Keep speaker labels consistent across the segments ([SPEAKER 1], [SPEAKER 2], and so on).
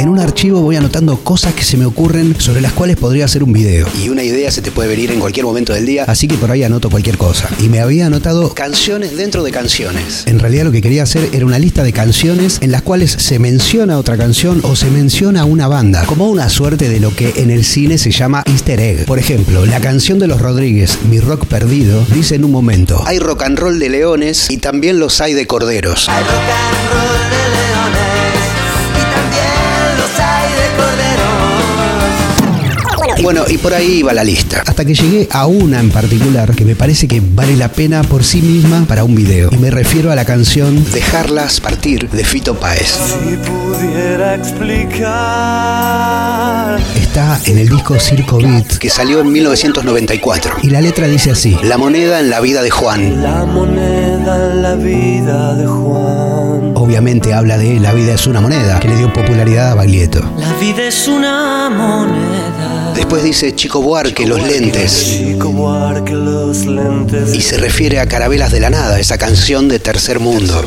[SPEAKER 1] En un archivo voy anotando cosas que se me ocurren sobre las cuales podría hacer un video. Y una idea se te puede venir en cualquier momento del día, así que por ahí anoto cualquier cosa. Y me había anotado canciones dentro de canciones. En realidad lo que quería hacer era una lista de canciones en las cuales se menciona otra canción o se menciona una banda, como una suerte de lo que en el cine se llama easter egg. Por ejemplo, la canción de los Rodríguez, Mi Rock Perdido, dice en un momento, hay rock and roll de leones y también los hay de corderos.
[SPEAKER 2] Hay rock and roll de
[SPEAKER 1] Bueno, y por ahí iba la lista. Hasta que llegué a una en particular que me parece que vale la pena por sí misma para un video. Y me refiero a la canción Dejarlas Partir de Fito Páez.
[SPEAKER 3] Si pudiera explicar
[SPEAKER 1] Está en el disco Circo Beat que salió en 1994. Y la letra dice así: La moneda en la vida de Juan.
[SPEAKER 3] la moneda en la vida de Juan.
[SPEAKER 1] Obviamente habla de La vida es una moneda, que le dio popularidad a Baglietto.
[SPEAKER 2] La vida es una moneda.
[SPEAKER 1] Después dice Chico Buarque, los lentes.
[SPEAKER 3] Chico Buarque, los lentes.
[SPEAKER 1] Y se refiere a Carabelas de la Nada, esa canción de Tercer Mundo.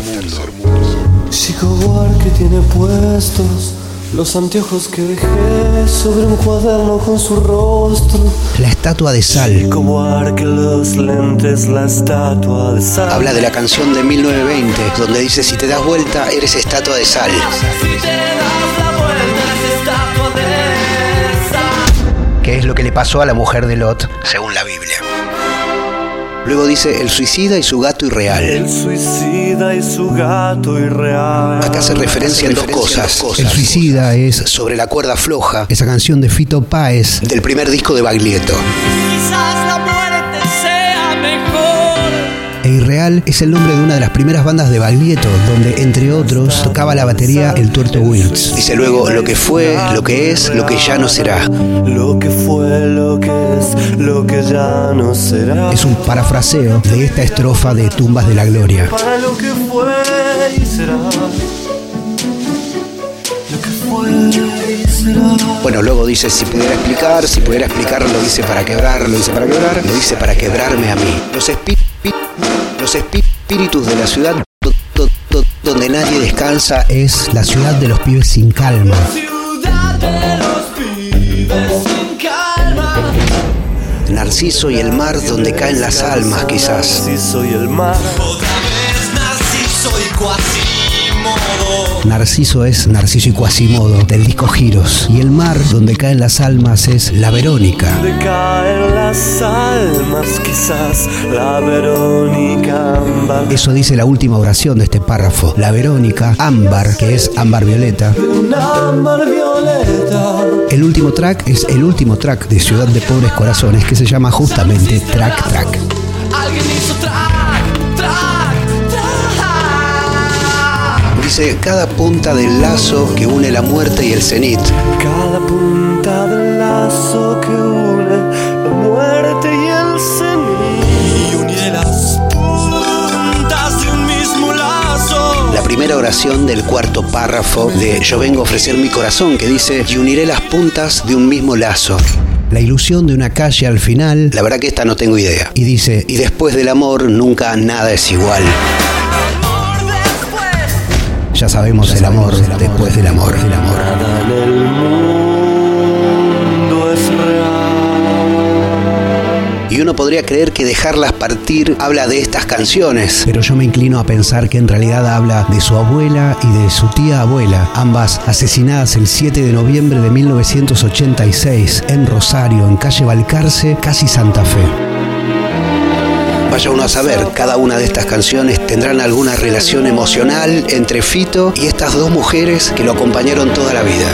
[SPEAKER 3] Chico Buarque tiene puestos los anteojos que dejé sobre un cuaderno con su rostro.
[SPEAKER 1] La estatua de sal.
[SPEAKER 3] Chico Buarque, los lentes, la estatua de sal.
[SPEAKER 1] Habla de la canción de 1920, donde dice si te das vuelta eres estatua de sal.
[SPEAKER 2] Si te das la
[SPEAKER 1] es lo que le pasó a la mujer de Lot, según la Biblia. Luego dice el suicida y su gato irreal.
[SPEAKER 3] El suicida y su gato irreal.
[SPEAKER 1] Acá hace referencia en dos cosas. El suicida es sobre la cuerda floja, esa canción de Fito Páez del primer disco de Baglietto.
[SPEAKER 2] Quizás la.
[SPEAKER 1] Es el nombre de una de las primeras bandas de Baglietto, donde entre otros tocaba la batería el tuerto Wills. Dice luego lo que fue, lo que es, lo que ya no será.
[SPEAKER 3] Lo que fue, lo que es, lo que ya no será.
[SPEAKER 1] Es un parafraseo de esta estrofa de Tumbas de la Gloria.
[SPEAKER 3] Para lo que fue y será. Lo que fue y será.
[SPEAKER 1] Bueno, luego dice si pudiera explicar, si pudiera explicar, lo dice para quebrar, lo dice para quebrar, lo dice para quebrarme a mí. Los, pi- los espíritus de la ciudad do- do- do- donde nadie descansa es la ciudad de los pibes sin calma.
[SPEAKER 2] Ciudad de los pibes sin calma.
[SPEAKER 1] Narciso y el mar donde caen las almas quizás.
[SPEAKER 3] Si soy el mar.
[SPEAKER 2] Otra vez Narciso y Quasimodo.
[SPEAKER 1] Narciso es Narciso y Quasimodo del disco Giros. Y el mar donde caen las almas es la Verónica.
[SPEAKER 3] Caen las almas, quizás la Verónica ámbar.
[SPEAKER 1] Eso dice la última oración de este párrafo. La Verónica, ámbar, que es violeta,
[SPEAKER 3] ámbar violeta.
[SPEAKER 1] El último track es el último track de Ciudad de Pobres Corazones que se llama justamente Track Track.
[SPEAKER 2] Alguien hizo track, track, track.
[SPEAKER 1] Dice cada punta del lazo que une la muerte y el cenit.
[SPEAKER 3] Cada punta del lazo que une
[SPEAKER 1] oración del cuarto párrafo de Yo vengo a ofrecer mi corazón que dice y uniré las puntas de un mismo lazo. La ilusión de una calle al final, la verdad que esta no tengo idea. Y dice, y después del amor nunca nada es igual.
[SPEAKER 2] Amor después.
[SPEAKER 1] Ya sabemos el amor después del amor. El amor. Uno podría creer que dejarlas partir habla de estas canciones. Pero yo me inclino a pensar que en realidad habla de su abuela y de su tía abuela, ambas asesinadas el 7 de noviembre de 1986 en Rosario, en calle Balcarce, casi Santa Fe. Vaya uno a saber, cada una de estas canciones tendrán alguna relación emocional entre Fito y estas dos mujeres que lo acompañaron toda la vida.